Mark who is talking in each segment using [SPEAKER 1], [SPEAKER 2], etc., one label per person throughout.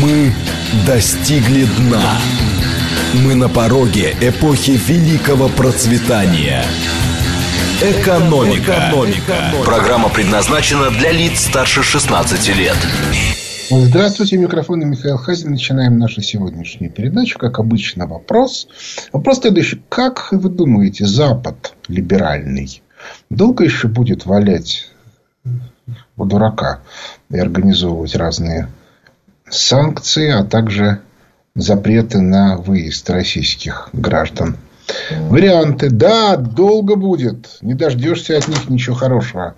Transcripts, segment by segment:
[SPEAKER 1] Мы достигли дна. Мы на пороге эпохи великого процветания. Экономика. Экономика. Программа предназначена для лиц старше 16 лет.
[SPEAKER 2] Здравствуйте, микрофон Михаил Хазин. Начинаем нашу сегодняшнюю передачу. Как обычно, вопрос. Вопрос следующий. Как вы думаете, Запад либеральный долго еще будет валять у дурака и организовывать разные санкции, а также запреты на выезд российских граждан. Варианты. Да, долго будет. Не дождешься от них ничего хорошего.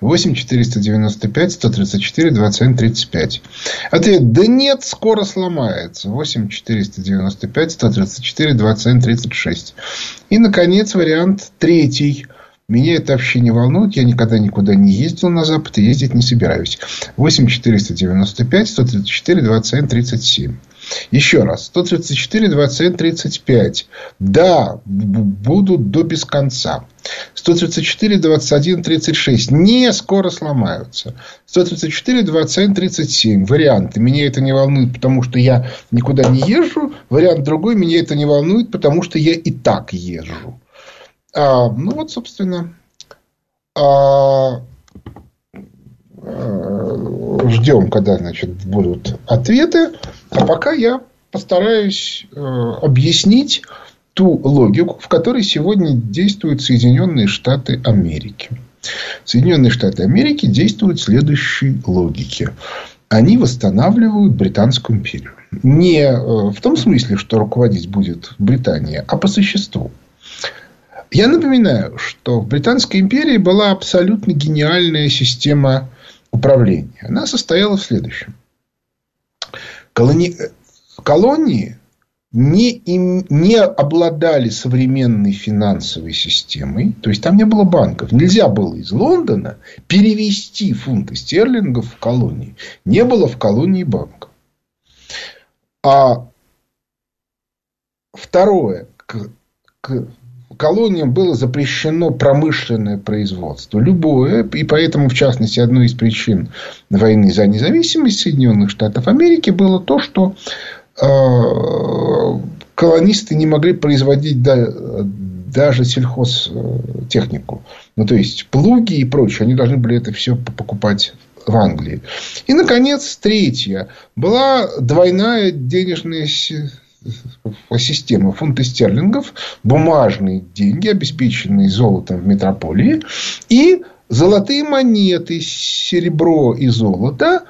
[SPEAKER 2] 8 495 134 27 35. Ответ. Да нет, скоро сломается. 8 495 134 27 36. И, наконец, вариант третий. Меня это вообще не волнует. Я никогда никуда не ездил на Запад и ездить не собираюсь. 8 495 134 21 37. Еще раз. 134 21 35. Да, будут до без конца. 134 21 36. Не скоро сломаются. 134 21 37. Варианты. Меня это не волнует, потому что я никуда не езжу. Вариант другой. Меня это не волнует, потому что я и так езжу. А, ну вот, собственно, а, а, ждем, когда значит, будут ответы. А пока я постараюсь э, объяснить ту логику, в которой сегодня действуют Соединенные Штаты Америки. Соединенные Штаты Америки действуют следующей логике. Они восстанавливают Британскую империю. Не э, в том смысле, что руководить будет Британия, а по существу. Я напоминаю, что в Британской империи была абсолютно гениальная система управления. Она состояла в следующем. Колони... Колонии не, им, не обладали современной финансовой системой. То есть, там не было банков. Нельзя было из Лондона перевести фунты стерлингов в колонии. Не было в колонии банков. А второе. К, к колониям было запрещено промышленное производство. Любое. И поэтому, в частности, одной из причин войны за независимость Соединенных Штатов Америки было то, что э, колонисты не могли производить даже сельхозтехнику. Ну, то есть, плуги и прочее. Они должны были это все покупать в Англии. И, наконец, третье. Была двойная денежная система фунты стерлингов, бумажные деньги, обеспеченные золотом в метрополии, и золотые монеты, серебро и золото,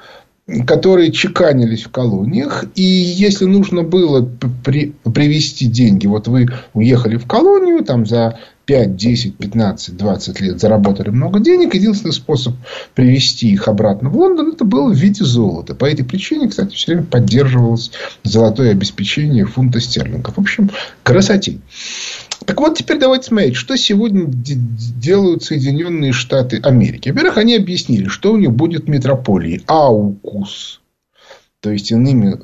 [SPEAKER 2] которые чеканились в колониях. И если нужно было при, привести деньги, вот вы уехали в колонию там за 5, 10, 15, 20 лет заработали много денег. Единственный способ привести их обратно в Лондон это было в виде золота. По этой причине, кстати, все время поддерживалось золотое обеспечение фунта стерлингов. В общем, красоте. Так вот, теперь давайте смотреть, что сегодня делают Соединенные Штаты Америки. Во-первых, они объяснили, что у них будет метрополией Аукус. То есть, иными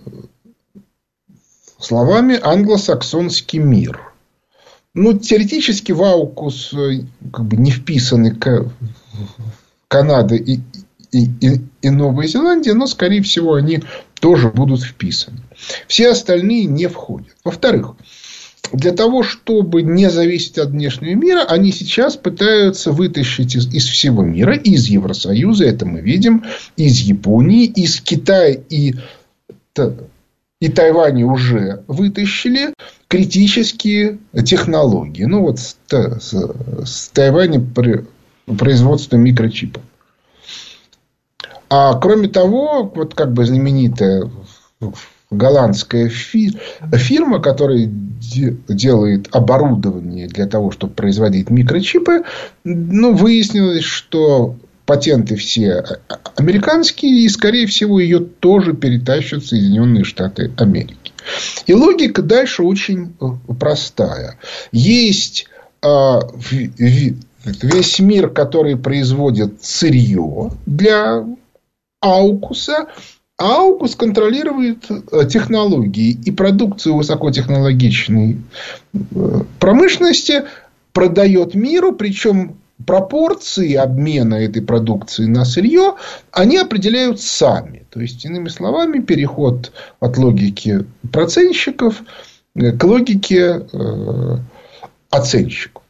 [SPEAKER 2] словами, англосаксонский мир – ну, теоретически в Аукус э, как бы не вписаны Канада и, и, и, и Новая Зеландия, но, скорее всего, они тоже будут вписаны. Все остальные не входят. Во-вторых, для того, чтобы не зависеть от внешнего мира, они сейчас пытаются вытащить из, из всего мира, из Евросоюза, это мы видим, из Японии, из Китая и, и Тайваня уже вытащили критические технологии. Ну, вот с, с, с Тайваня производство микрочипов. А кроме того, вот как бы знаменитая голландская фи, фирма, которая де, делает оборудование для того, чтобы производить микрочипы, ну, выяснилось, что патенты все американские, и, скорее всего, ее тоже перетащат в Соединенные Штаты Америки. И логика дальше очень э, простая. Есть а, весь мир, который производит сырье для Аукуса, Аукус контролирует э, технологии и продукцию высокотехнологичной э, промышленности продает миру, причем пропорции обмена этой продукции на сырье они определяют сами. То есть, иными словами, переход от логики процентщиков к логике э, оценщиков.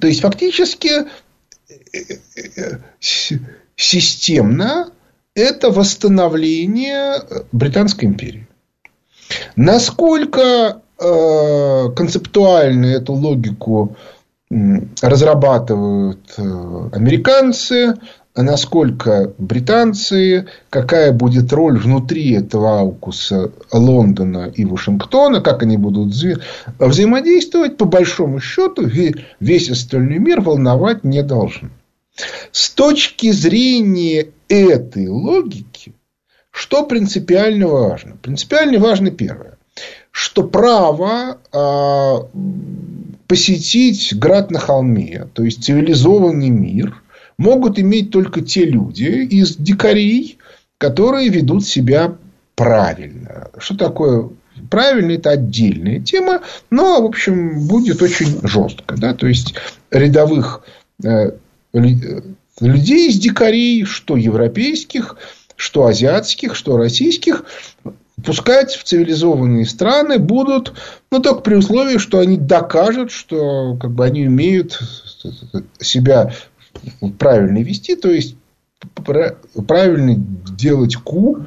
[SPEAKER 2] То есть, фактически, системно это восстановление Британской империи. Насколько э, концептуально эту логику разрабатывают э, американцы, насколько британцы, какая будет роль внутри этого аукуса Лондона и Вашингтона, как они будут взаимодействовать, по большому счету весь остальной мир волновать не должен. С точки зрения этой логики, что принципиально важно? Принципиально важно первое, что право э, посетить град на холме, то есть цивилизованный мир, могут иметь только те люди из дикарей, которые ведут себя правильно. Что такое правильно, это отдельная тема, но, в общем, будет очень жестко. Да? То есть, рядовых э, людей из дикарей, что европейских, что азиатских, что российских, пускать в цивилизованные страны будут, но только при условии, что они докажут, что как бы, они умеют себя правильно вести, то есть правильно делать ку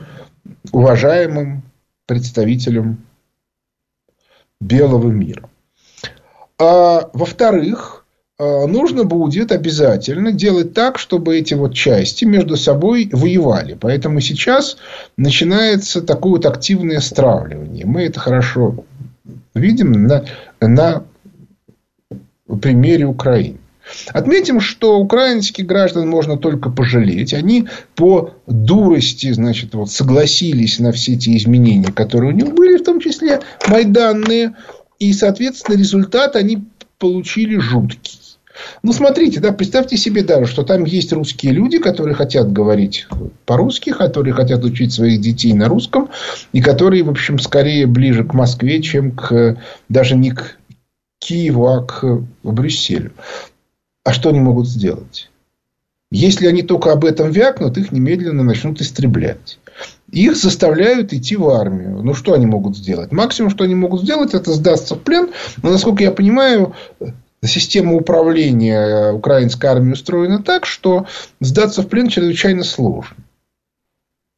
[SPEAKER 2] уважаемым представителям белого мира. А во-вторых, нужно будет обязательно делать так, чтобы эти вот части между собой воевали. Поэтому сейчас начинается такое вот активное стравливание. Мы это хорошо видим на, на примере Украины. Отметим, что украинских граждан можно только пожалеть. Они по дурости значит, вот, согласились на все эти изменения, которые у них были, в том числе майданные. И, соответственно, результат они получили жуткий. Ну, смотрите, да, представьте себе даже, что там есть русские люди, которые хотят говорить по-русски, которые хотят учить своих детей на русском, и которые, в общем, скорее ближе к Москве, чем к, даже не к Киеву, а к Брюсселю. А что они могут сделать? Если они только об этом вякнут, их немедленно начнут истреблять. Их заставляют идти в армию. Ну, что они могут сделать? Максимум, что они могут сделать, это сдаться в плен. Но, насколько я понимаю, Система управления украинской армией устроена так, что сдаться в плен чрезвычайно сложно.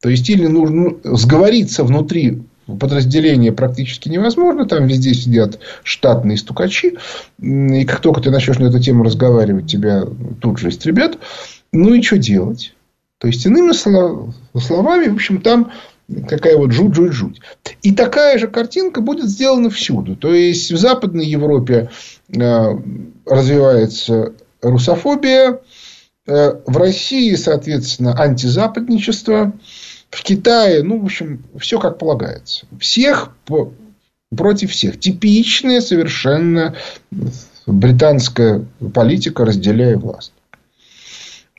[SPEAKER 2] То есть, или нужно ну, сговориться внутри подразделения практически невозможно. Там везде сидят штатные стукачи. И как только ты начнешь на эту тему разговаривать, тебя тут же истребят. Ну и что делать? То есть, иными словами, в общем, там какая вот жуть, жуть, жуть. И такая же картинка будет сделана всюду. То есть, в Западной Европе э, развивается русофобия, э, в России, соответственно, антизападничество, в Китае, ну, в общем, все как полагается. Всех против всех. Типичная совершенно британская политика, разделяя власть.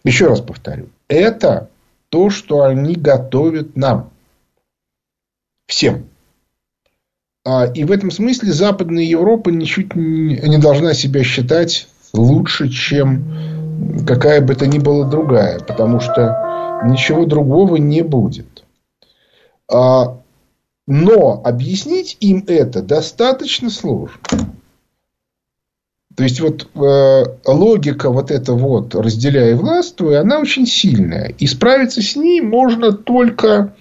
[SPEAKER 2] Еще раз повторю. Это то, что они готовят нам. Всем. А, и в этом смысле Западная Европа ничуть не должна себя считать лучше, чем какая бы то ни была другая. Потому что ничего другого не будет. А, но объяснить им это достаточно сложно. То есть, вот э, логика вот эта вот разделяя и властвуя, она очень сильная. И справиться с ней можно только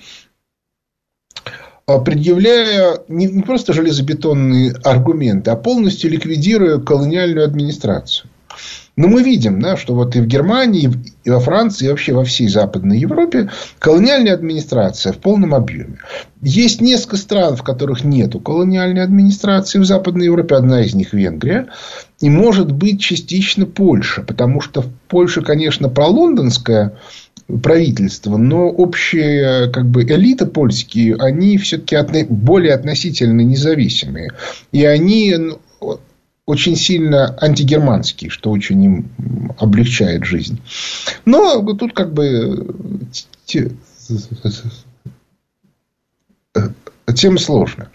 [SPEAKER 2] предъявляя не, не просто железобетонные аргументы, а полностью ликвидируя колониальную администрацию. Но мы видим, да, что вот и в Германии, и во Франции, и вообще во всей Западной Европе колониальная администрация в полном объеме. Есть несколько стран, в которых нет колониальной администрации в Западной Европе. Одна из них Венгрия. И может быть частично Польша. Потому что в Польше, конечно, пролондонская правительства, но общая как бы, элита польские, они все-таки более относительно независимые. И они очень сильно антигерманские, что очень им облегчает жизнь. Но тут как бы тем сложно.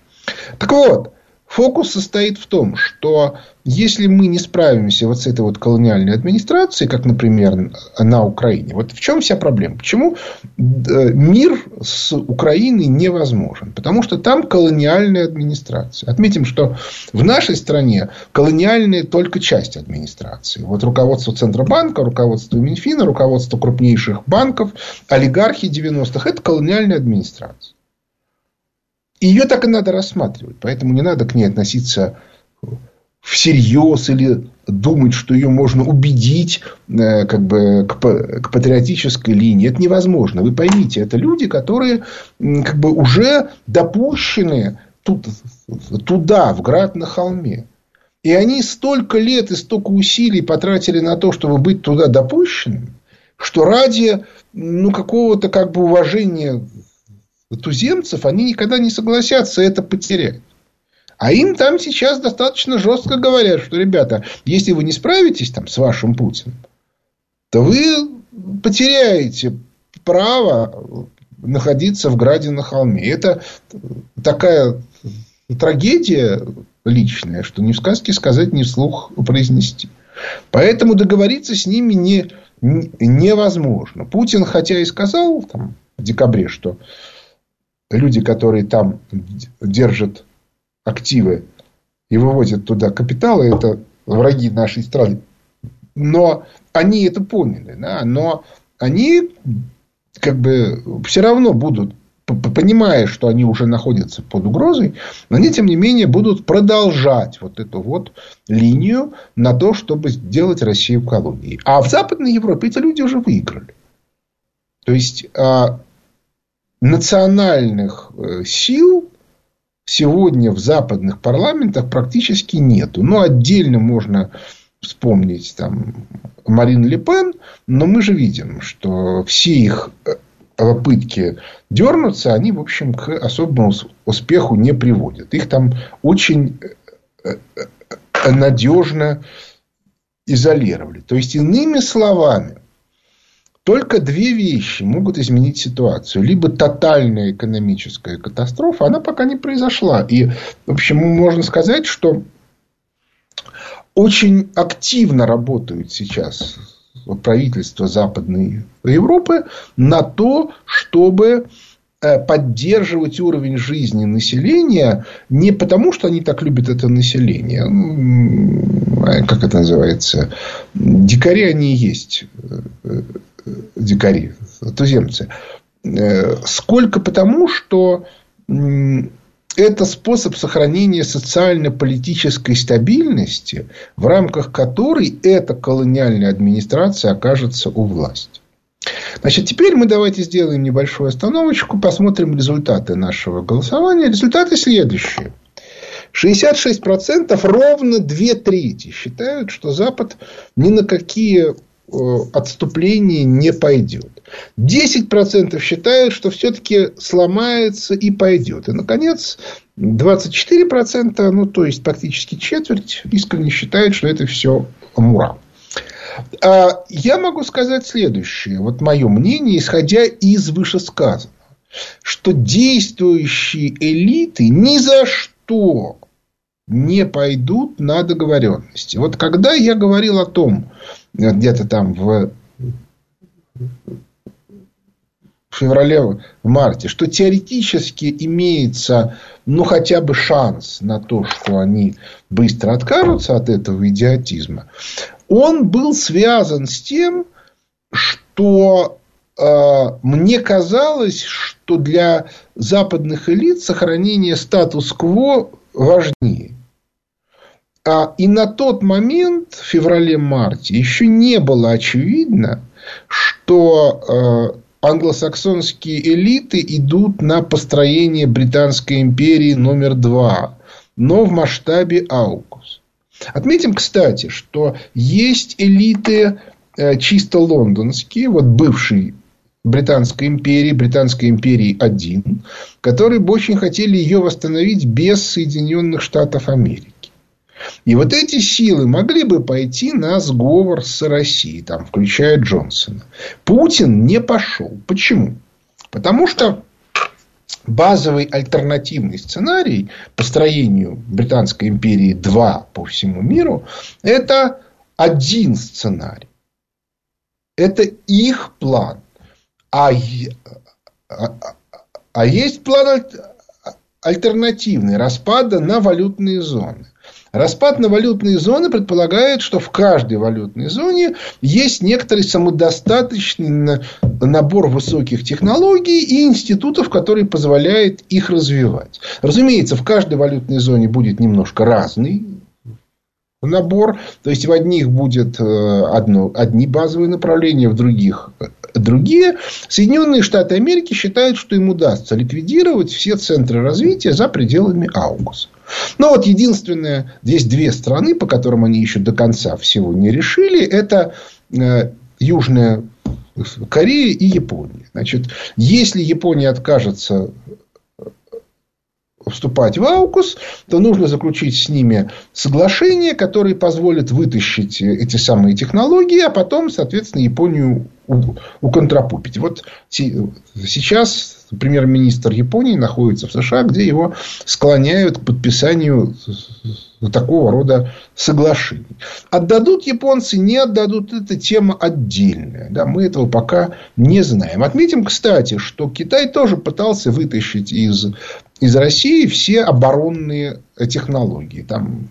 [SPEAKER 2] Так вот, фокус состоит в том, что если мы не справимся вот с этой вот колониальной администрацией, как, например, на Украине, вот в чем вся проблема? Почему э, мир с Украиной невозможен? Потому что там колониальная администрация. Отметим, что в нашей стране колониальная только часть администрации. Вот руководство Центробанка, руководство Минфина, руководство крупнейших банков, олигархи 90-х – это колониальная администрация. Ее так и надо рассматривать. Поэтому не надо к ней относиться всерьез или думать, что ее можно убедить э, как бы, к, к патриотической линии. Это невозможно. Вы поймите, это люди, которые как бы, уже допущены тут, туда, в град на холме. И они столько лет и столько усилий потратили на то, чтобы быть туда допущенными, что ради ну, какого-то как бы уважения туземцев они никогда не согласятся это потерять. А им там сейчас достаточно жестко говорят, что, ребята, если вы не справитесь там с вашим Путиным, то вы потеряете право находиться в граде на холме. Это такая трагедия личная, что ни в сказке сказать, ни вслух произнести. Поэтому договориться с ними не, невозможно. Путин, хотя и сказал там, в декабре, что люди, которые там держат активы и выводят туда капиталы, это враги нашей страны. Но они это поняли, да, но они как бы все равно будут, понимая, что они уже находятся под угрозой, но они, тем не менее, будут продолжать вот эту вот линию на то, чтобы сделать Россию колонией. А в Западной Европе эти люди уже выиграли. То есть, а, национальных э, сил сегодня в западных парламентах практически нету. Ну, отдельно можно вспомнить там Марин Ле Пен, но мы же видим, что все их э, попытки дернуться, они, в общем, к особому успеху не приводят. Их там очень э, надежно изолировали. То есть, иными словами, только две вещи могут изменить ситуацию. Либо тотальная экономическая катастрофа, она пока не произошла. И, в общем, можно сказать, что очень активно работают сейчас правительства Западной Европы на то, чтобы э, поддерживать уровень жизни населения не потому, что они так любят это население, как это называется, дикари они есть э, дикари, туземцы. Э, сколько потому, что это способ сохранения социально-политической стабильности, в рамках которой эта колониальная администрация окажется у власти. Значит, теперь мы давайте сделаем небольшую остановочку, посмотрим результаты нашего голосования. Результаты следующие. 66% ровно две трети считают, что Запад ни на какие отступление не пойдет. 10% считают, что все-таки сломается и пойдет. И, наконец, 24%, ну, то есть, практически четверть, искренне считают, что это все мура. А я могу сказать следующее. Вот мое мнение, исходя из вышесказанного. Что действующие элиты ни за что не пойдут на договоренности. Вот когда я говорил о том, где-то там в феврале, в марте, что теоретически имеется, ну, хотя бы шанс на то, что они быстро откажутся от этого идиотизма, он был связан с тем, что э, мне казалось, что для западных элит сохранение статус-кво важнее. А, и на тот момент, в феврале-марте, еще не было очевидно, что э, англосаксонские элиты идут на построение Британской империи номер два, но в масштабе Аукус. Отметим, кстати, что есть элиты э, чисто лондонские, вот бывший Британской империи, Британской империи один, которые бы очень хотели ее восстановить без Соединенных Штатов Америки. И вот эти силы могли бы пойти на сговор с Россией, там, включая Джонсона. Путин не пошел. Почему? Потому что базовый альтернативный сценарий построению Британской империи 2 по всему миру, это один сценарий. Это их план. А, а, а есть план альтернативный распада на валютные зоны. Распад на валютные зоны предполагает, что в каждой валютной зоне есть некоторый самодостаточный набор высоких технологий и институтов, которые позволяют их развивать. Разумеется, в каждой валютной зоне будет немножко разный набор. То есть в одних будет э, одно, одни базовые направления, в других другие. Соединенные Штаты Америки считают, что им удастся ликвидировать все центры развития за пределами Аугуса. Но вот единственное, здесь две страны, по которым они еще до конца всего не решили, это э, Южная Корея и Япония. Значит, если Япония откажется вступать в Аукус, то нужно заключить с ними соглашение, которое позволит вытащить эти самые технологии, а потом, соответственно, Японию уконтрапупить. Вот сейчас премьер-министр Японии находится в США, где его склоняют к подписанию такого рода соглашений. Отдадут японцы, не отдадут, это тема отдельная. Да, мы этого пока не знаем. Отметим, кстати, что Китай тоже пытался вытащить из, из России все оборонные технологии. Там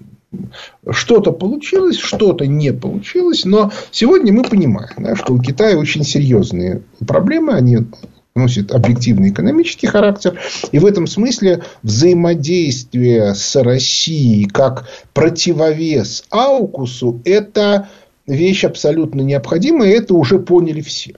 [SPEAKER 2] что-то получилось, что-то не получилось. Но сегодня мы понимаем, да, что у Китая очень серьезные проблемы. Они носит объективный экономический характер. И в этом смысле взаимодействие с Россией как противовес Аукусу – это вещь абсолютно необходимая. Это уже поняли все.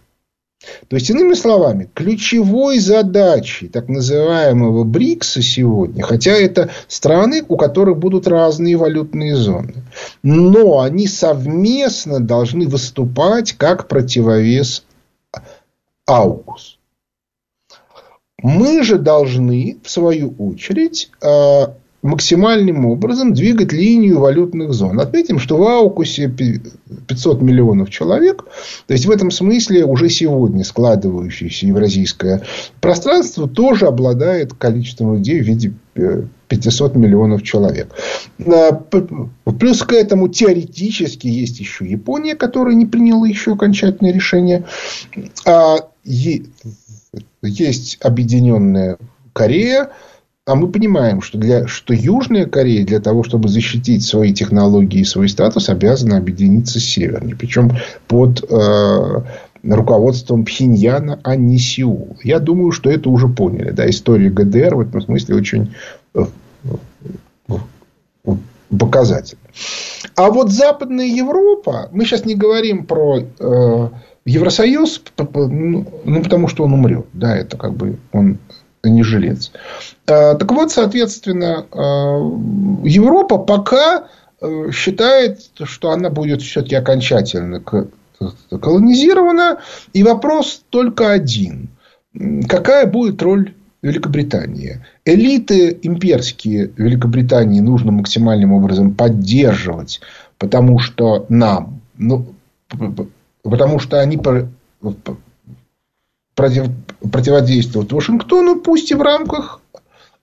[SPEAKER 2] То есть, иными словами, ключевой задачей так называемого БРИКСа сегодня, хотя это страны, у которых будут разные валютные зоны, но они совместно должны выступать как противовес АУКУС. Мы же должны, в свою очередь, э, максимальным образом двигать линию валютных зон. Отметим, что в Аукусе 500 миллионов человек. То есть, в этом смысле уже сегодня складывающееся евразийское пространство тоже обладает количеством людей в виде 500 э, миллионов человек. Э, плюс к этому теоретически есть еще Япония, которая не приняла еще окончательное решение. А, есть Объединенная Корея, а мы понимаем, что, для, что Южная Корея для того, чтобы защитить свои технологии и свой статус, обязана объединиться с Северной. Причем под э, руководством Пхеньяна, а не Сеул. Я думаю, что это уже поняли. Да, история ГДР в этом смысле очень э, показательна. А вот Западная Европа, мы сейчас не говорим про э, Евросоюз, ну, ну, потому что он умрет. Да, это как бы он не жилец. А, так вот, соответственно, а, Европа пока э, считает, что она будет все-таки окончательно колонизирована. И вопрос только один. Какая будет роль Великобритании? Элиты имперские Великобритании нужно максимальным образом поддерживать, потому что нам, ну, Потому что они противодействуют Вашингтону, пусть и в рамках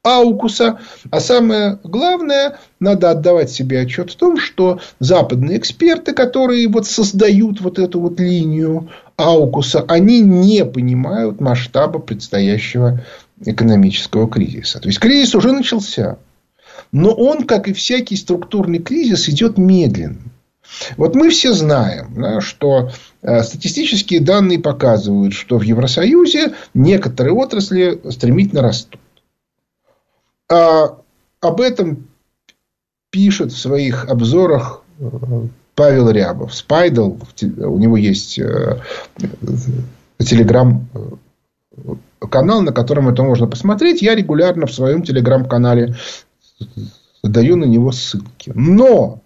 [SPEAKER 2] Аукуса. А самое главное, надо отдавать себе отчет в том, что западные эксперты, которые вот создают вот эту вот линию Аукуса, они не понимают масштаба предстоящего экономического кризиса. То есть кризис уже начался. Но он, как и всякий структурный кризис, идет медленно. Вот мы все знаем, да, что э, статистические данные показывают, что в Евросоюзе некоторые отрасли стремительно растут. А об этом пишет в своих обзорах э, Павел Рябов. Спайдл, у него есть э, телеграм канал, на котором это можно посмотреть. Я регулярно в своем телеграм-канале даю на него ссылки. Но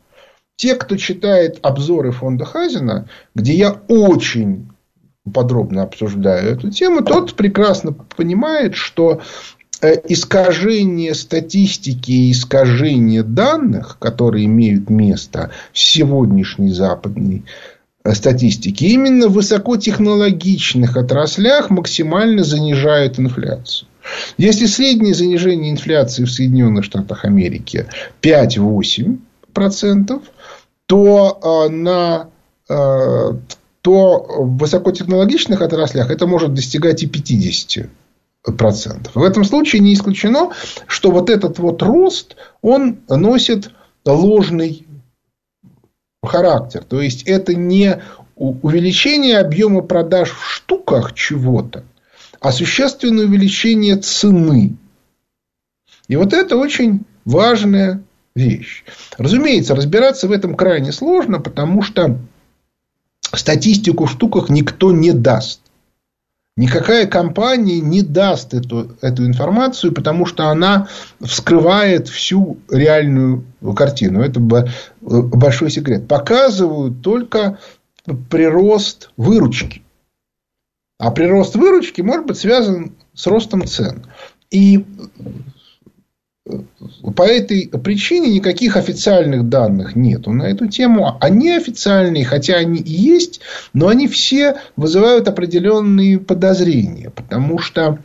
[SPEAKER 2] те, кто читает обзоры фонда Хазина, где я очень подробно обсуждаю эту тему, тот прекрасно понимает, что э, искажение статистики и искажение данных, которые имеют место в сегодняшней западной э, статистике, именно в высокотехнологичных отраслях максимально занижают инфляцию. Если среднее занижение инфляции в Соединенных Штатах Америки 5-8%, то на то в высокотехнологичных отраслях это может достигать и 50%. В этом случае не исключено, что вот этот вот рост, он носит ложный характер. То есть, это не увеличение объема продаж в штуках чего-то, а существенное увеличение цены. И вот это очень важная вещь. Разумеется, разбираться в этом крайне сложно, потому что статистику в штуках никто не даст. Никакая компания не даст эту, эту информацию, потому что она вскрывает всю реальную картину. Это большой секрет. Показывают только прирост выручки. А прирост выручки может быть связан с ростом цен. И по этой причине никаких официальных данных нету на эту тему. Они официальные, хотя они и есть, но они все вызывают определенные подозрения. Потому что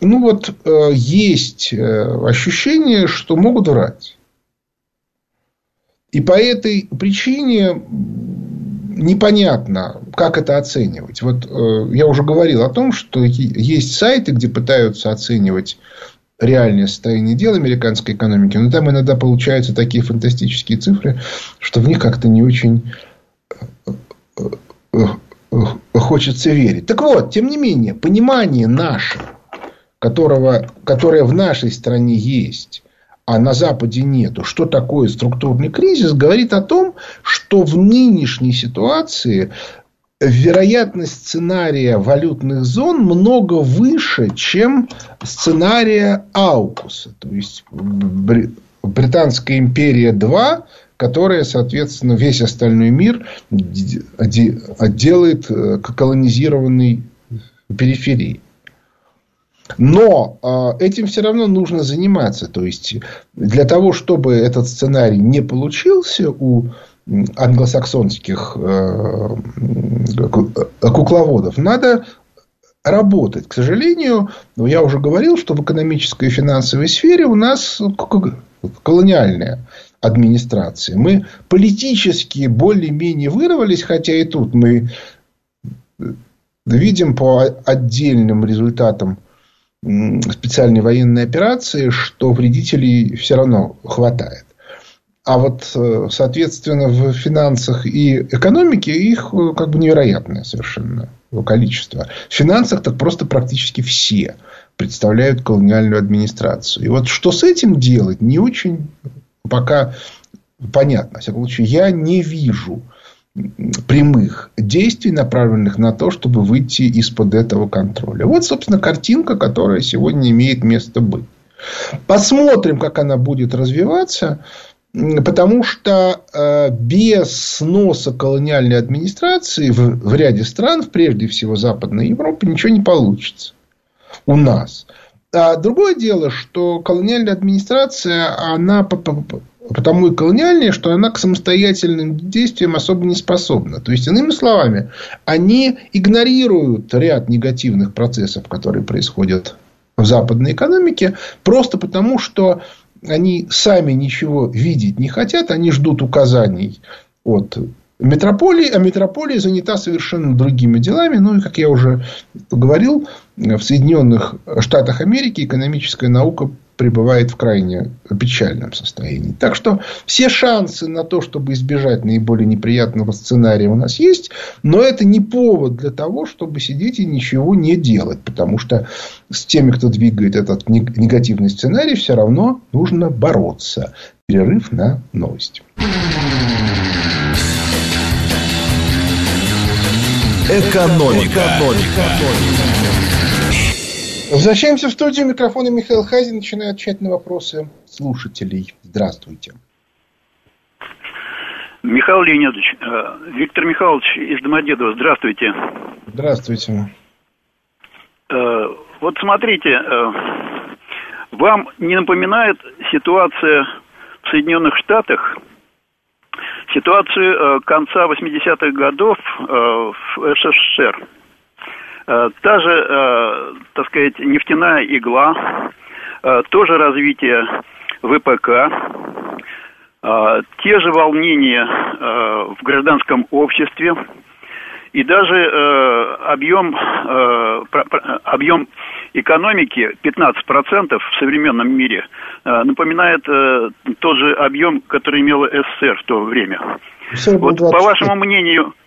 [SPEAKER 2] ну вот э, есть э, ощущение, что могут врать. И по этой причине непонятно, как это оценивать. Вот э, я уже говорил о том, что есть сайты, где пытаются оценивать реальное состояние дел американской экономики, но там иногда получаются такие фантастические цифры, что в них как-то не очень э, э, э, хочется верить. Так вот, тем не менее, понимание наше, которого, которое в нашей стране есть, а на Западе нету, что такое структурный кризис, говорит о том, что в нынешней ситуации вероятность сценария валютных зон много выше, чем сценария Аукуса. То есть, Британская империя 2, которая, соответственно, весь остальной мир делает э, колонизированной периферии. Но э, этим все равно нужно заниматься. То есть, для того, чтобы этот сценарий не получился у англосаксонских э, кукловодов. Надо работать. К сожалению, ну, я уже говорил, что в экономической и финансовой сфере у нас колониальная администрация. Мы политически более-менее вырвались, хотя и тут мы видим по отдельным результатам специальной военной операции, что вредителей все равно хватает. А вот, э, соответственно, в финансах и экономике их э, как бы невероятное совершенно количество. В финансах так просто практически все представляют колониальную администрацию. И вот что с этим делать, не очень пока понятно. В всяком случае, я не вижу прямых действий, направленных на то, чтобы выйти из-под этого контроля. Вот, собственно, картинка, которая сегодня имеет место быть. Посмотрим, как она будет развиваться. Потому что э, без сноса колониальной администрации в, в ряде стран, прежде всего Западной Европы, ничего не получится у нас. А другое дело, что колониальная администрация, она потому и колониальная, что она к самостоятельным действиям особо не способна. То есть, иными словами, они игнорируют ряд негативных процессов, которые происходят в западной экономике, просто потому, что они сами ничего видеть не хотят, они ждут указаний от метрополии, а метрополия занята совершенно другими делами. Ну, и, как я уже говорил, в Соединенных Штатах Америки экономическая наука пребывает в крайне печальном состоянии. Так что все шансы на то, чтобы избежать наиболее неприятного сценария у нас есть, но это не повод для того, чтобы сидеть и ничего не делать, потому что с теми, кто двигает этот негативный сценарий, все равно нужно бороться. Перерыв на новости.
[SPEAKER 1] Экономика. Экономика.
[SPEAKER 2] Возвращаемся в студию. Микрофона Михаил Хазин. Начинаю отвечать на вопросы слушателей. Здравствуйте.
[SPEAKER 3] Михаил Леонидович, э, Виктор Михайлович из Домодедова, здравствуйте.
[SPEAKER 2] Здравствуйте.
[SPEAKER 3] Э, вот смотрите, э, вам не напоминает ситуация в Соединенных Штатах, ситуацию конца 80-х годов в СССР? Та же, так сказать, нефтяная игла, тоже развитие ВПК, те же волнения в гражданском обществе, и даже э, объем, э, объем экономики 15% в современном мире э, напоминает э, тот же объем, который имела СССР в то время. Вот, по вашему мнению, э,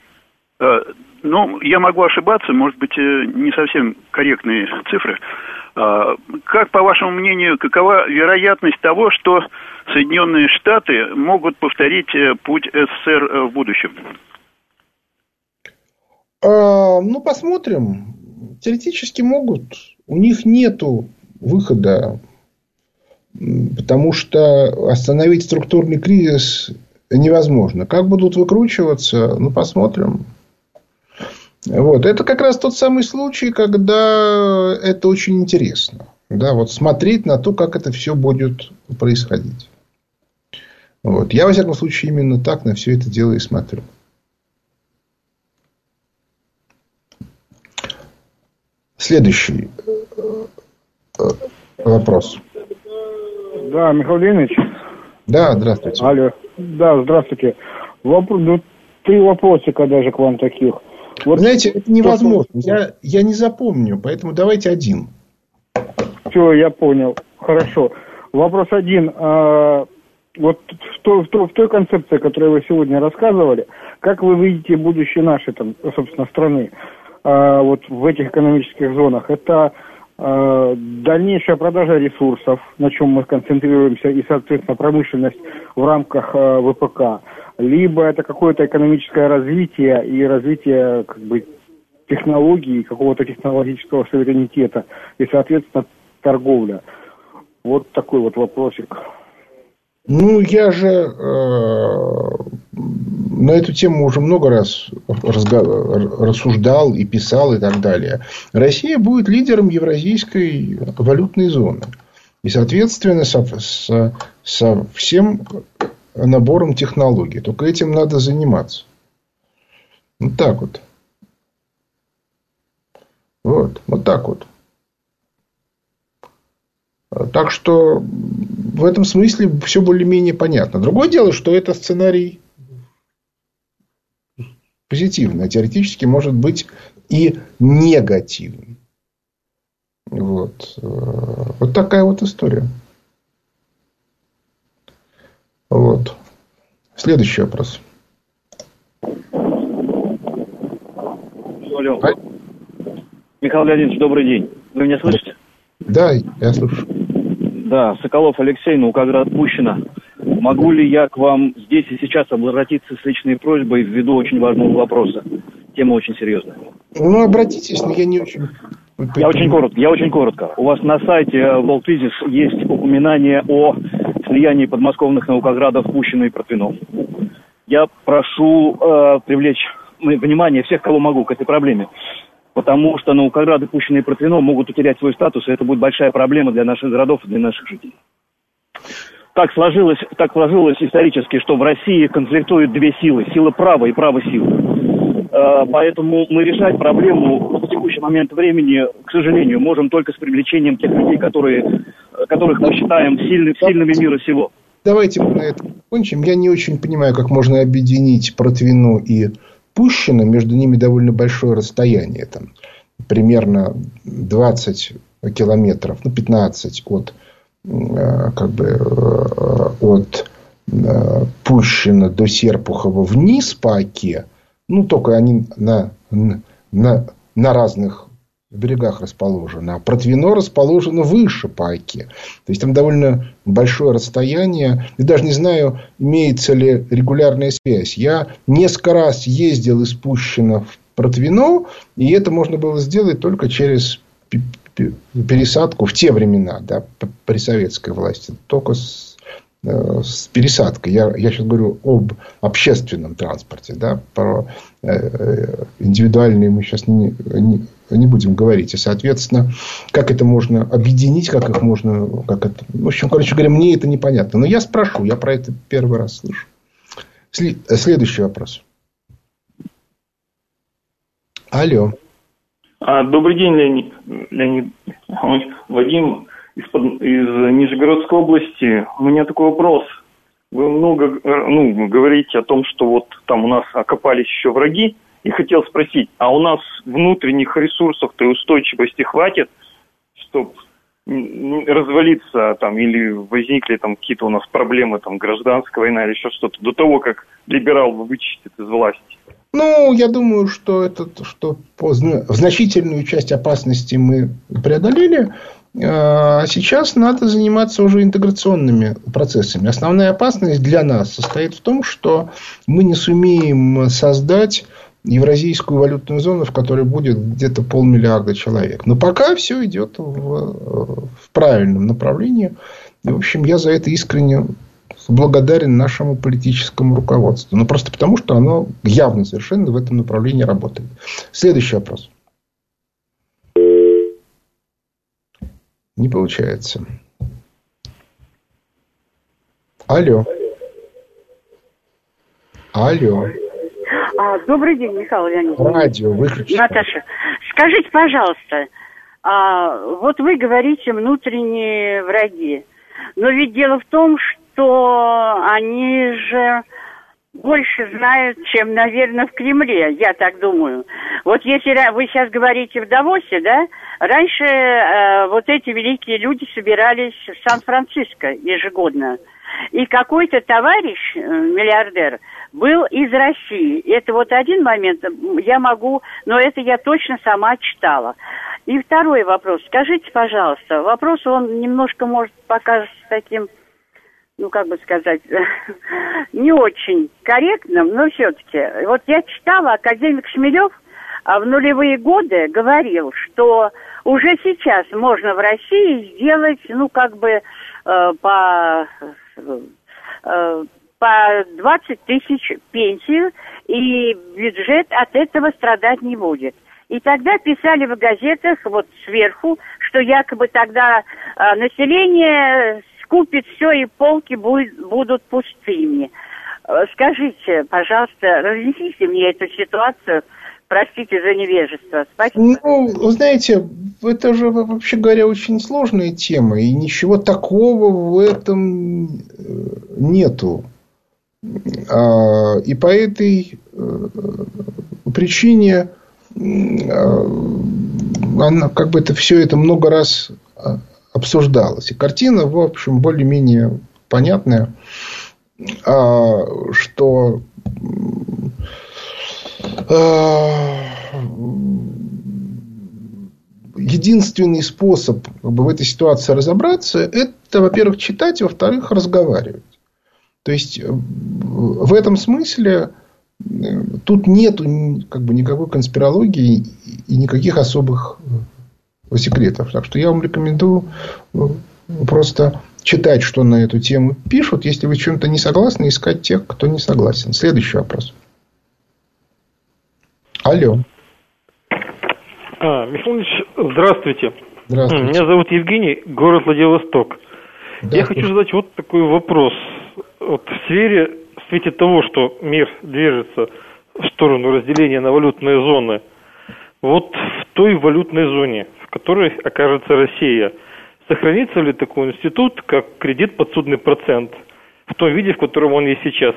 [SPEAKER 3] ну, я могу ошибаться, может быть, э, не совсем корректные цифры. Э, как, по вашему мнению, какова вероятность того, что Соединенные Штаты могут повторить э, путь СССР в будущем?
[SPEAKER 2] А, ну, посмотрим. Теоретически могут. У них нету выхода. Потому что остановить структурный кризис невозможно. Как будут выкручиваться, ну, посмотрим. Вот. Это как раз тот самый случай, когда это очень интересно. Да, вот смотреть на то, как это все будет происходить. Вот. Я, во всяком случае, именно так на все это дело и смотрю. Следующий э, вопрос.
[SPEAKER 4] Да, Михаил Леонидович.
[SPEAKER 2] Да, здравствуйте.
[SPEAKER 4] Алло. Да, здравствуйте. Вопрос, ну, три вопросика даже к вам таких.
[SPEAKER 2] Вот Знаете, это невозможно. Я, я не запомню, поэтому давайте один.
[SPEAKER 4] Все, я понял. Хорошо. Вопрос один. А, вот в той, в, той, в той концепции, которую вы сегодня рассказывали, как вы видите будущее нашей, там, собственно, страны? Э, вот в этих экономических зонах, это э, дальнейшая продажа ресурсов, на чем мы концентрируемся, и, соответственно, промышленность в рамках э, ВПК, либо это какое-то экономическое развитие и развитие как бы, технологий, какого-то технологического суверенитета и, соответственно, торговля. Вот такой вот вопросик.
[SPEAKER 2] Ну, я же э, на эту тему уже много раз рассуждал и писал и так далее. Россия будет лидером евразийской валютной зоны. И, соответственно, со, со, со всем набором технологий. Только этим надо заниматься. Вот так вот. Вот, вот так вот. Так что в этом смысле все более-менее понятно. Другое дело, что это сценарий позитивный, а теоретически может быть и негативный. Вот. Вот такая вот история. Вот. Следующий вопрос.
[SPEAKER 5] Алло. А? Михаил Леонидович, добрый день. Вы меня слышите?
[SPEAKER 2] Да, я слышу.
[SPEAKER 5] Да, Соколов Алексей, Наукоград, Пущино. Могу ли я к вам здесь и сейчас обратиться с личной просьбой ввиду очень важного вопроса? Тема очень серьезная.
[SPEAKER 2] Ну, обратитесь, но я не очень...
[SPEAKER 5] Я очень коротко, я очень коротко. У вас на сайте World Business есть упоминание о слиянии подмосковных наукоградов Пущино и Протвино. Я прошу э, привлечь внимание всех, кого могу, к этой проблеме потому что наукограды, пущенные протвино, могут утерять свой статус, и это будет большая проблема для наших городов и для наших жителей. Так сложилось, так сложилось исторически, что в России конфликтуют две силы. Сила права и право силы. Э, поэтому мы решать проблему текущий момент времени, к сожалению, можем только с привлечением тех людей, которые, которых мы считаем сильными, сильными мира сего.
[SPEAKER 2] Давайте мы на этом кончим. Я не очень понимаю, как можно объединить Протвину и Пущино, между ними довольно большое расстояние, там, примерно 20 километров, ну, 15 от, э, как бы, э, от э, Пущино до Серпухова вниз по оке, ну, только они на, на, на разных берегах расположено, а Протвино расположено выше по оке. То есть, там довольно большое расстояние. И даже не знаю, имеется ли регулярная связь. Я несколько раз ездил из Пущино в Протвино, и это можно было сделать только через пересадку в те времена, да, при советской власти. Только с с пересадкой. Я, я сейчас говорю об общественном транспорте. Да, про э, э, индивидуальные мы сейчас не, не, не будем говорить. И, соответственно, как это можно объединить, как их можно... Как это, в общем, короче говоря, мне это непонятно. Но я спрошу, я про это первый раз слышу. Следующий вопрос. Алло.
[SPEAKER 6] А, добрый день, Леонид. Леонид. Вадим из, из Нижегородской области. У меня такой вопрос. Вы много ну, говорите о том, что вот там у нас окопались еще враги. И хотел спросить, а у нас внутренних ресурсов-то и устойчивости хватит, чтобы развалиться там или возникли там какие-то у нас проблемы, там гражданская война или еще что-то, до того, как либерал вычистит из власти?
[SPEAKER 2] Ну, я думаю, что, это, что значительную часть опасности мы преодолели. А сейчас надо заниматься уже интеграционными процессами. Основная опасность для нас состоит в том, что мы не сумеем создать евразийскую валютную зону, в которой будет где-то полмиллиарда человек. Но пока все идет в, в правильном направлении. И, в общем, я за это искренне благодарен нашему политическому руководству. Ну, просто потому, что оно явно совершенно в этом направлении работает. Следующий вопрос. Не получается. Алло. Алло.
[SPEAKER 7] А, добрый день, Михаил Леонидович.
[SPEAKER 2] Радио выключите.
[SPEAKER 7] Наташа, скажите, пожалуйста, а, вот вы говорите внутренние враги. Но ведь дело в том, что они же больше знают, чем, наверное, в Кремле, я так думаю. Вот если вы сейчас говорите в Давосе, да, раньше э, вот эти великие люди собирались в Сан-Франциско ежегодно. И какой-то товарищ, э, миллиардер, был из России. Это вот один момент, я могу, но это я точно сама читала. И второй вопрос. Скажите, пожалуйста, вопрос, он немножко может покажется таким, ну, как бы сказать, не очень корректным, но все-таки. Вот я читала, академик Шмелев а в нулевые годы говорил, что уже сейчас можно в России сделать, ну, как бы э, по э, по 20 тысяч пенсию, и бюджет от этого страдать не будет. И тогда писали в газетах вот сверху, что якобы тогда э, население скупит все и полки будет, будут пустыми. Э, скажите, пожалуйста, разнесите мне эту ситуацию. Простите за невежество. Спасибо.
[SPEAKER 2] Ну, знаете, это же, вообще говоря, очень сложная тема, и ничего такого в этом э, нету. А, и по этой э, причине она, как бы это все это много раз а, обсуждалось. И картина, в общем, более-менее понятная, а, что единственный способ как бы, в этой ситуации разобраться, это, во-первых, читать, во-вторых, разговаривать. То есть, э, в этом смысле э, тут нет как бы, никакой конспирологии и никаких особых э, секретов. Так что я вам рекомендую просто читать, что на эту тему пишут. Если вы чем-то не согласны, искать тех, кто не согласен. Следующий вопрос. Алло.
[SPEAKER 8] А, Михаил здравствуйте.
[SPEAKER 2] Здравствуйте.
[SPEAKER 8] Меня зовут Евгений, город Владивосток. Да, Я хочу задать вот такой вопрос вот в сфере, в свете того, что мир движется в сторону разделения на валютные зоны, вот в той валютной зоне, в которой окажется Россия, сохранится ли такой институт, как кредит подсудный процент, в том виде, в котором он есть сейчас?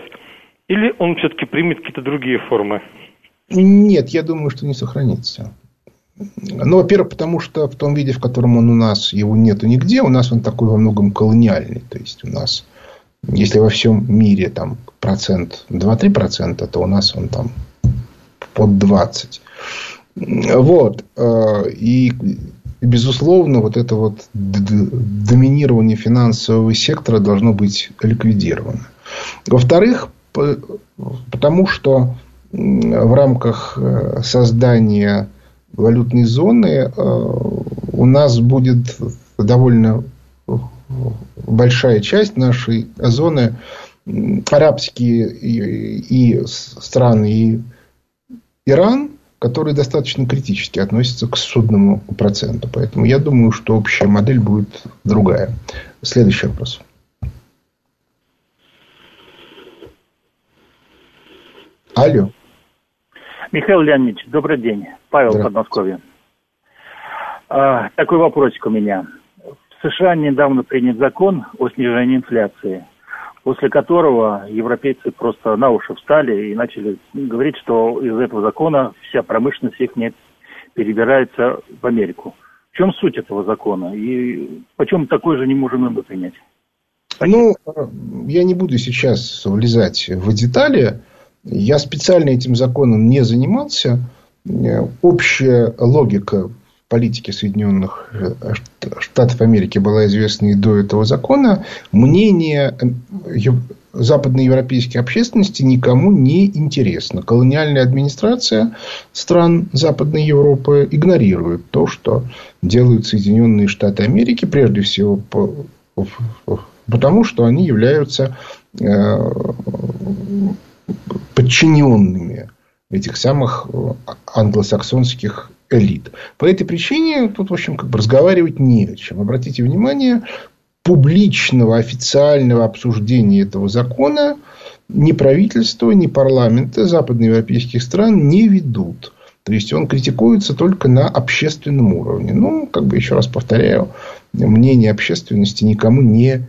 [SPEAKER 8] Или он все-таки примет какие-то другие формы?
[SPEAKER 2] Нет, я думаю, что не сохранится. Ну, во-первых, потому что в том виде, в котором он у нас, его нету нигде. У нас он такой во многом колониальный. То есть, у нас если во всем мире там процент 2-3 процента, то у нас он там под 20. Вот. Э, и, безусловно, вот это вот доминирование финансового сектора должно быть ликвидировано. Во-вторых, потому что в рамках э, создания валютной зоны э, у нас будет довольно большая часть нашей зоны арабские и, страны, и Иран, которые достаточно критически относятся к судному проценту. Поэтому я думаю, что общая модель будет другая. Следующий вопрос. Алло.
[SPEAKER 9] Михаил Леонидович, добрый день. Павел Подмосковье. А, такой вопросик у меня. В США недавно принят закон о снижении инфляции, после которого европейцы просто на уши встали и начали говорить, что из этого закона вся промышленность их не перебирается в Америку. В чем суть этого закона? И почему такой же не можем мы принять?
[SPEAKER 2] Ну, я не буду сейчас влезать в детали. Я специально этим законом не занимался. Общая логика политики Соединенных Штатов Америки была известна и до этого закона. Мнение западноевропейской общественности никому не интересно. Колониальная администрация стран Западной Европы игнорирует то, что делают Соединенные Штаты Америки, прежде всего потому, что они являются э, подчиненными этих самых англосаксонских элит. По этой причине тут, в общем, как бы разговаривать не о чем. Обратите внимание, публичного официального обсуждения этого закона ни правительство, ни парламенты западноевропейских стран не ведут. То есть он критикуется только на общественном уровне. Ну, как бы еще раз повторяю, мнение общественности никому не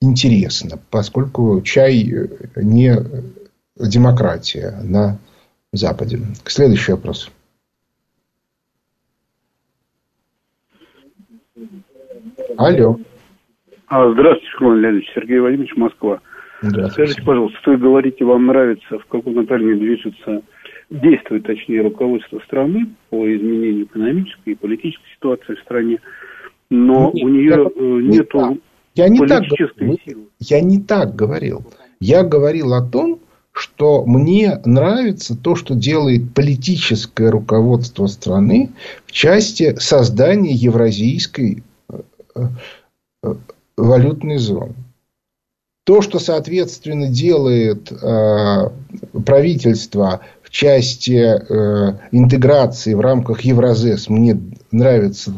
[SPEAKER 2] интересно, поскольку чай не демократия на Западе. Следующий вопрос. Алло.
[SPEAKER 10] А, здравствуйте, Роман Леонидович, Сергей Владимирович, Москва. Скажите, пожалуйста, вы говорите, вам нравится, в каком направлении движется, действует, точнее, руководство страны по изменению экономической и политической ситуации в стране, но нет, у нее э, нету
[SPEAKER 2] я не политической так, силы. Я не так говорил. Я говорил о том, что мне нравится то, что делает политическое руководство страны в части создания евразийской валютной зоны. То, что, соответственно, делает э, правительство в части э, интеграции в рамках Евразес, мне нравится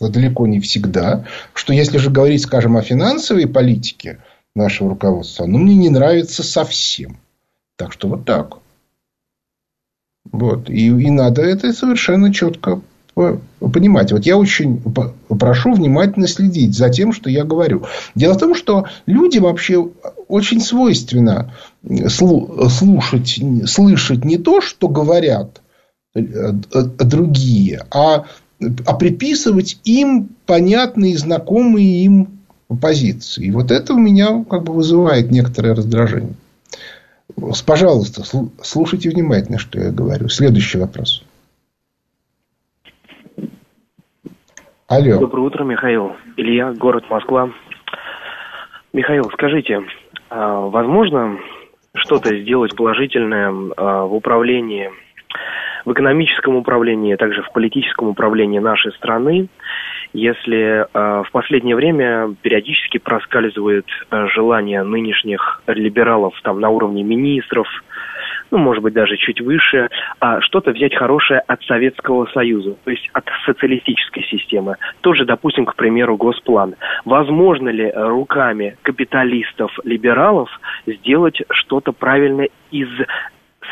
[SPEAKER 2] далеко не всегда. Что если же говорить, скажем, о финансовой политике нашего руководства, оно мне не нравится совсем. Так что вот так. Вот. И, и надо это совершенно четко понимать. Вот я очень прошу внимательно следить за тем, что я говорю. Дело в том, что люди вообще очень свойственно слушать, слышать не то, что говорят э, э, другие, а, а приписывать им понятные, знакомые им позиции. И вот это у меня как бы вызывает некоторое раздражение. Пожалуйста, слушайте внимательно, что я говорю. Следующий вопрос.
[SPEAKER 11] Алло. Доброе утро, Михаил. Илья, город Москва. Михаил, скажите, а, возможно что-то сделать положительное а, в управлении, в экономическом управлении, а также в политическом управлении нашей страны, если в последнее время периодически проскальзывает желание нынешних либералов там на уровне министров, ну, может быть, даже чуть выше, а что-то взять хорошее от Советского Союза, то есть от социалистической системы. Тоже, допустим, к примеру, Госплан. Возможно ли руками капиталистов-либералов сделать что-то правильное из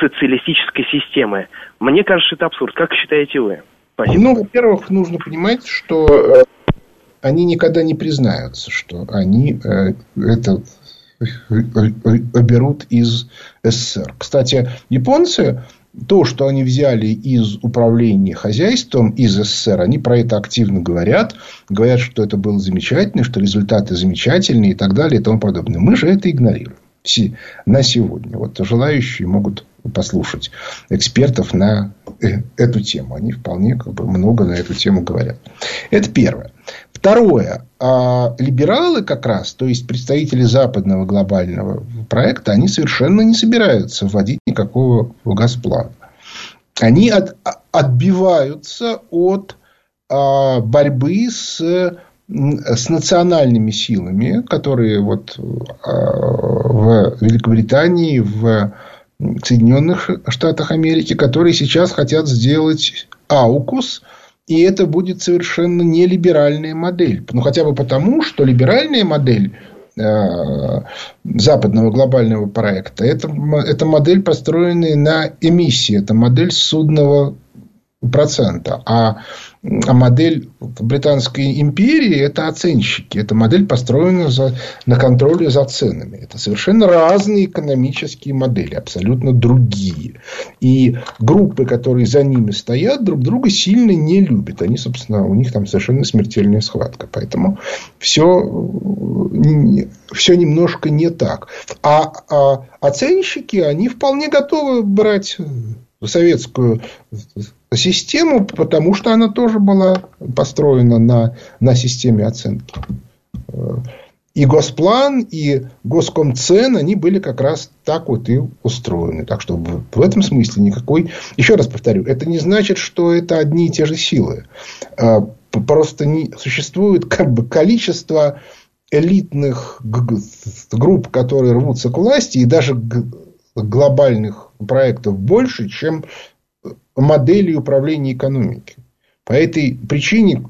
[SPEAKER 11] социалистической системы? Мне кажется, это абсурд. Как считаете вы?
[SPEAKER 2] Спасибо. Ну, во-первых, нужно понимать, что э, они никогда не признаются, что они э, это берут из СССР. Кстати, японцы то, что они взяли из управления хозяйством из СССР, они про это активно говорят. Говорят, что это было замечательно, что результаты замечательные и так далее и тому подобное. Мы же это игнорируем на сегодня. Вот желающие могут послушать экспертов на э, эту тему. Они вполне как бы, много на эту тему говорят. Это первое. Второе. А либералы как раз, то есть представители западного глобального проекта, они совершенно не собираются вводить никакого газплана. Они от, отбиваются от а, борьбы с, с национальными силами, которые вот, а, в Великобритании, в Соединенных Штатах Америки, которые сейчас хотят сделать аукус – и это будет совершенно не либеральная модель. Ну, хотя бы потому, что либеральная модель э, западного глобального проекта это, это модель, построенная на эмиссии. Это модель судного процента. А модель Британской империи – это оценщики. Эта модель построена за, на контроле за ценами. Это совершенно разные экономические модели, абсолютно другие. И группы, которые за ними стоят, друг друга сильно не любят. Они, собственно, у них там совершенно смертельная схватка. Поэтому все, все немножко не так. А, а оценщики, они вполне готовы брать советскую систему, потому что она тоже была построена на, на системе оценки. И Госплан, и Госкомцен, они были как раз так вот и устроены. Так что в этом смысле никакой... Еще раз повторю, это не значит, что это одни и те же силы. А, просто не... существует как бы количество элитных групп, которые рвутся к власти, и даже глобальных проектов больше, чем модели управления экономики. По этой причине,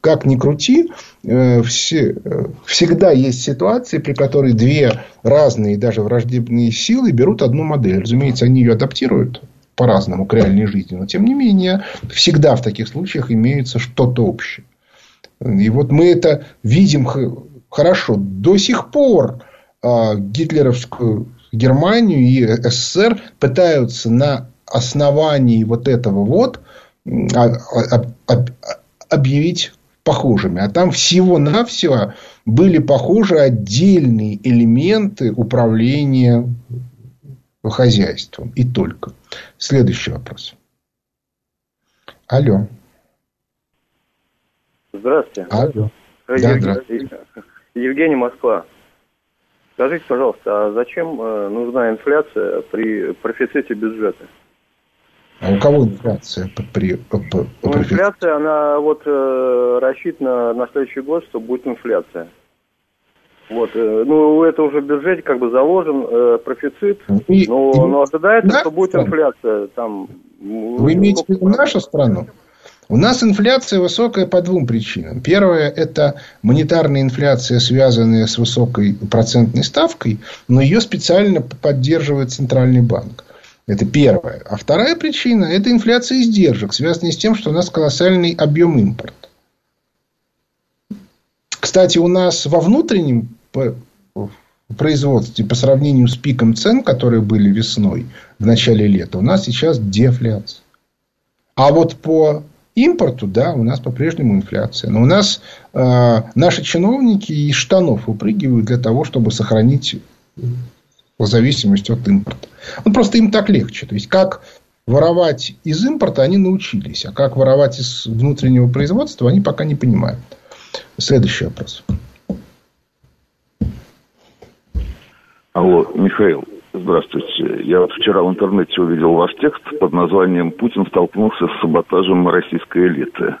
[SPEAKER 2] как ни крути, э, все, э, всегда есть ситуации, при которой две разные, даже враждебные силы берут одну модель. Разумеется, они ее адаптируют по-разному к реальной жизни. Но, тем не менее, всегда в таких случаях имеется что-то общее. И вот мы это видим хорошо. До сих пор а, гитлеровскую Германию и СССР пытаются на основании вот этого вот а, а, объявить похожими. А там всего-навсего были похожи отдельные элементы управления хозяйством. И только. Следующий вопрос. Алло.
[SPEAKER 12] Здравствуйте.
[SPEAKER 2] Алло.
[SPEAKER 12] Да, Евгений, Евгений Москва. Скажите, пожалуйста, а зачем э, нужна инфляция при профиците бюджета?
[SPEAKER 2] А у кого инфляция при,
[SPEAKER 12] по, ну, инфляция, она вот э, рассчитана на следующий год, что будет инфляция. Вот, э, ну, это уже в бюджете как бы заложен э, профицит, и, но, и, но ожидается, да, что будет инфляция. Там,
[SPEAKER 2] Вы имеете в виду нашу страну? У нас инфляция высокая по двум причинам. Первое – это монетарная инфляция, связанная с высокой процентной ставкой, но ее специально поддерживает Центральный банк. Это первое. А вторая причина – это инфляция издержек, связанная с тем, что у нас колоссальный объем импорта. Кстати, у нас во внутреннем производстве по сравнению с пиком цен, которые были весной, в начале лета, у нас сейчас дефляция. А вот по импорту, да, у нас по-прежнему инфляция. Но у нас э, наши чиновники из штанов упрыгивают для того, чтобы сохранить зависимость от импорта. Ну, просто им так легче. То есть, как воровать из импорта они научились. А как воровать из внутреннего производства, они пока не понимают. Следующий вопрос.
[SPEAKER 13] Алло, Михаил, Здравствуйте. Я вот вчера в интернете увидел ваш текст под названием «Путин столкнулся с саботажем российской элиты».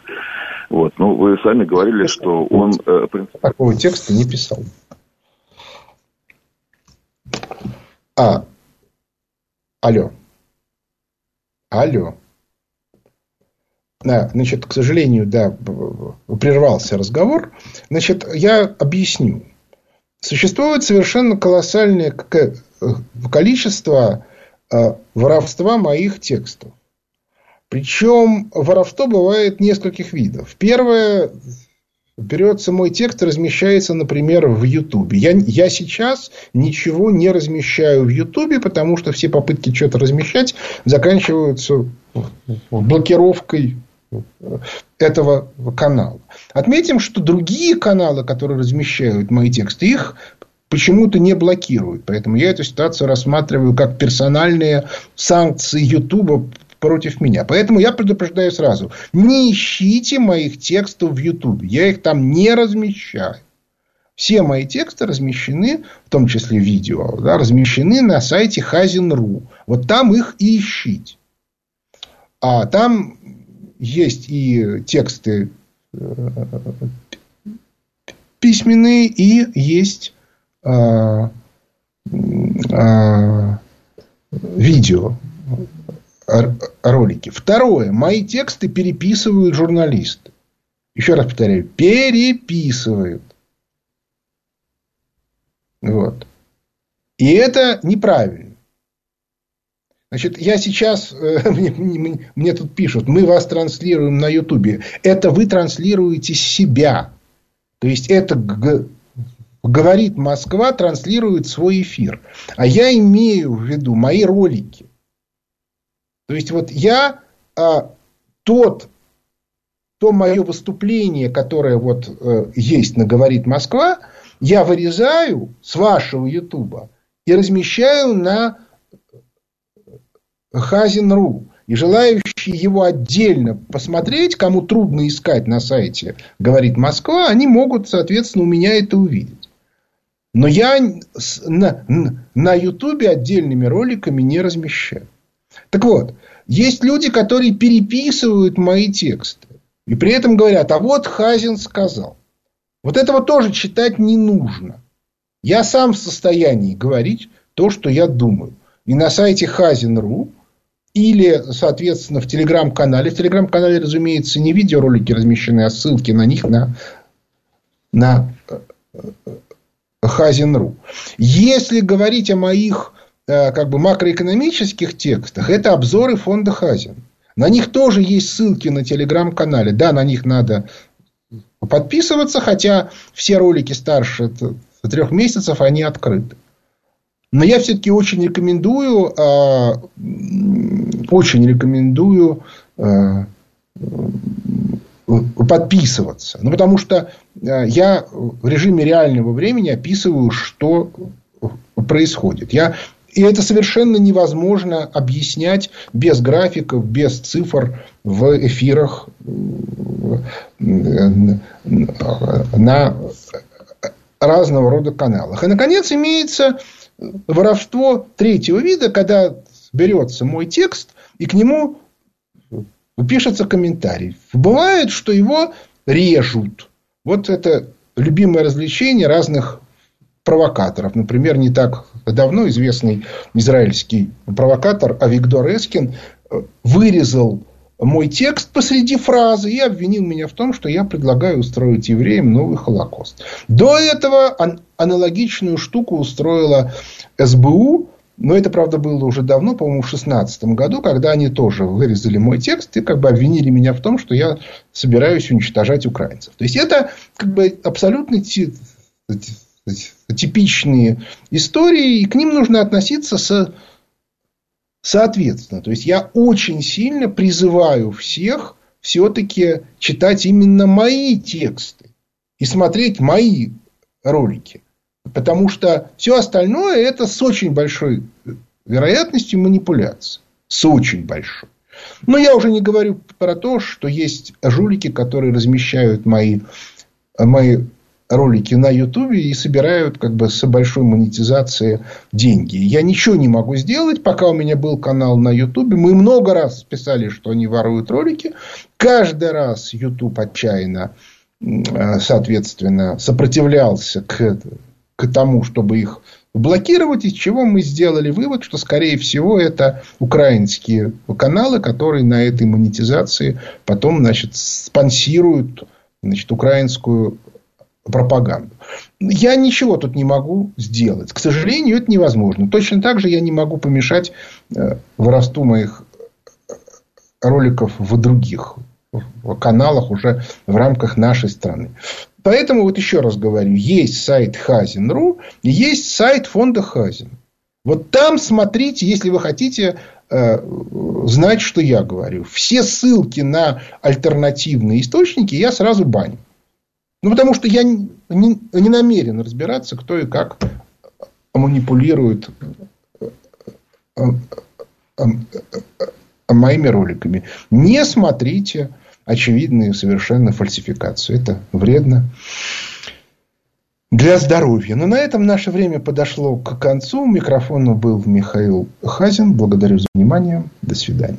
[SPEAKER 13] Вот. Ну, вы сами говорили, что он... Э,
[SPEAKER 2] Такого текста не писал. А. Алло. Алло. Да, значит, к сожалению, да, прервался разговор. Значит, я объясню. Существует совершенно колоссальное количество э, воровства моих текстов. Причем воровство бывает нескольких видов. Первое, берется мой текст, размещается, например, в Ютубе. Я, я сейчас ничего не размещаю в Ютубе, потому что все попытки что-то размещать заканчиваются блокировкой этого канала. Отметим, что другие каналы, которые размещают мои тексты, их почему-то не блокируют. Поэтому я эту ситуацию рассматриваю как персональные санкции Ютуба против меня. Поэтому я предупреждаю сразу. Не ищите моих текстов в Ютубе. Я их там не размещаю. Все мои тексты размещены, в том числе видео, да, размещены на сайте Хазин.ру. Вот там их и ищите. А там есть и тексты э, письменные, и есть а, а, видео ролики. Второе. Мои тексты переписывают журналисты. Еще раз повторяю. Переписывают. Вот. И это неправильно. Значит, я сейчас, э, мне, мне, мне тут пишут, мы вас транслируем на Ютубе. Это вы транслируете себя. То есть, это говорит Москва, транслирует свой эфир. А я имею в виду мои ролики. То есть, вот я а, тот, то мое выступление, которое вот э, есть на «Говорит Москва», я вырезаю с вашего Ютуба и размещаю на Хазин.ру. И желающие его отдельно посмотреть, кому трудно искать на сайте «Говорит Москва», они могут, соответственно, у меня это увидеть. Но я на Ютубе отдельными роликами не размещаю. Так вот, есть люди, которые переписывают мои тексты. И при этом говорят, а вот Хазин сказал. Вот этого тоже читать не нужно. Я сам в состоянии говорить то, что я думаю. И на сайте Хазин.ру или, соответственно, в телеграм-канале. В телеграм-канале, разумеется, не видеоролики размещены, а ссылки на них на, на Хазин.ру. Если говорить о моих э, как бы макроэкономических текстах, это обзоры фонда Хазин. На них тоже есть ссылки на телеграм-канале. Да, на них надо подписываться, хотя все ролики старше трех месяцев, они открыты. Но я все-таки очень рекомендую, а, очень рекомендую а, подписываться. Ну, потому что а, я в режиме реального времени описываю, что происходит. Я и это совершенно невозможно объяснять без графиков, без цифр в эфирах на разного рода каналах. И, наконец, имеется воровство третьего вида, когда берется мой текст, и к нему пишется комментарий. Бывает, что его режут. Вот это любимое развлечение разных провокаторов. Например, не так давно известный израильский провокатор Авигдор Эскин э, вырезал мой текст посреди фразы и обвинил меня в том, что я предлагаю устроить евреям новый Холокост. До этого аналогичную штуку устроила СБУ, но это, правда, было уже давно, по-моему, в 2016 году, когда они тоже вырезали мой текст и как бы обвинили меня в том, что я собираюсь уничтожать украинцев. То есть, это как бы абсолютно типичные истории, и к ним нужно относиться с соответственно. То есть, я очень сильно призываю всех все-таки читать именно мои тексты и смотреть мои ролики. Потому что все остальное это с очень большой вероятностью манипуляция. С очень большой. Но я уже не говорю про то, что есть жулики, которые размещают мои, мои ролики на Ютубе и собирают как бы с большой монетизацией деньги. Я ничего не могу сделать, пока у меня был канал на Ютубе. Мы много раз писали, что они воруют ролики. Каждый раз Ютуб отчаянно, соответственно, сопротивлялся к, к тому, чтобы их блокировать, из чего мы сделали вывод, что, скорее всего, это украинские каналы, которые на этой монетизации потом, значит, спонсируют значит, украинскую пропаганду. Я ничего тут не могу сделать. К сожалению, это невозможно. Точно так же я не могу помешать э, воровству моих э, роликов в других каналах уже в рамках нашей страны. Поэтому вот еще раз говорю, есть сайт Хазин.ру, есть сайт фонда Хазин. Вот там смотрите, если вы хотите э, знать, что я говорю. Все ссылки на альтернативные источники я сразу баню. Ну, потому что я не, не, намерен разбираться, кто и как манипулирует э, э, э, моими роликами. Не смотрите очевидные совершенно фальсификации. Это вредно для здоровья. Но на этом наше время подошло к концу. У микрофона был Михаил Хазин. Благодарю за внимание. До свидания.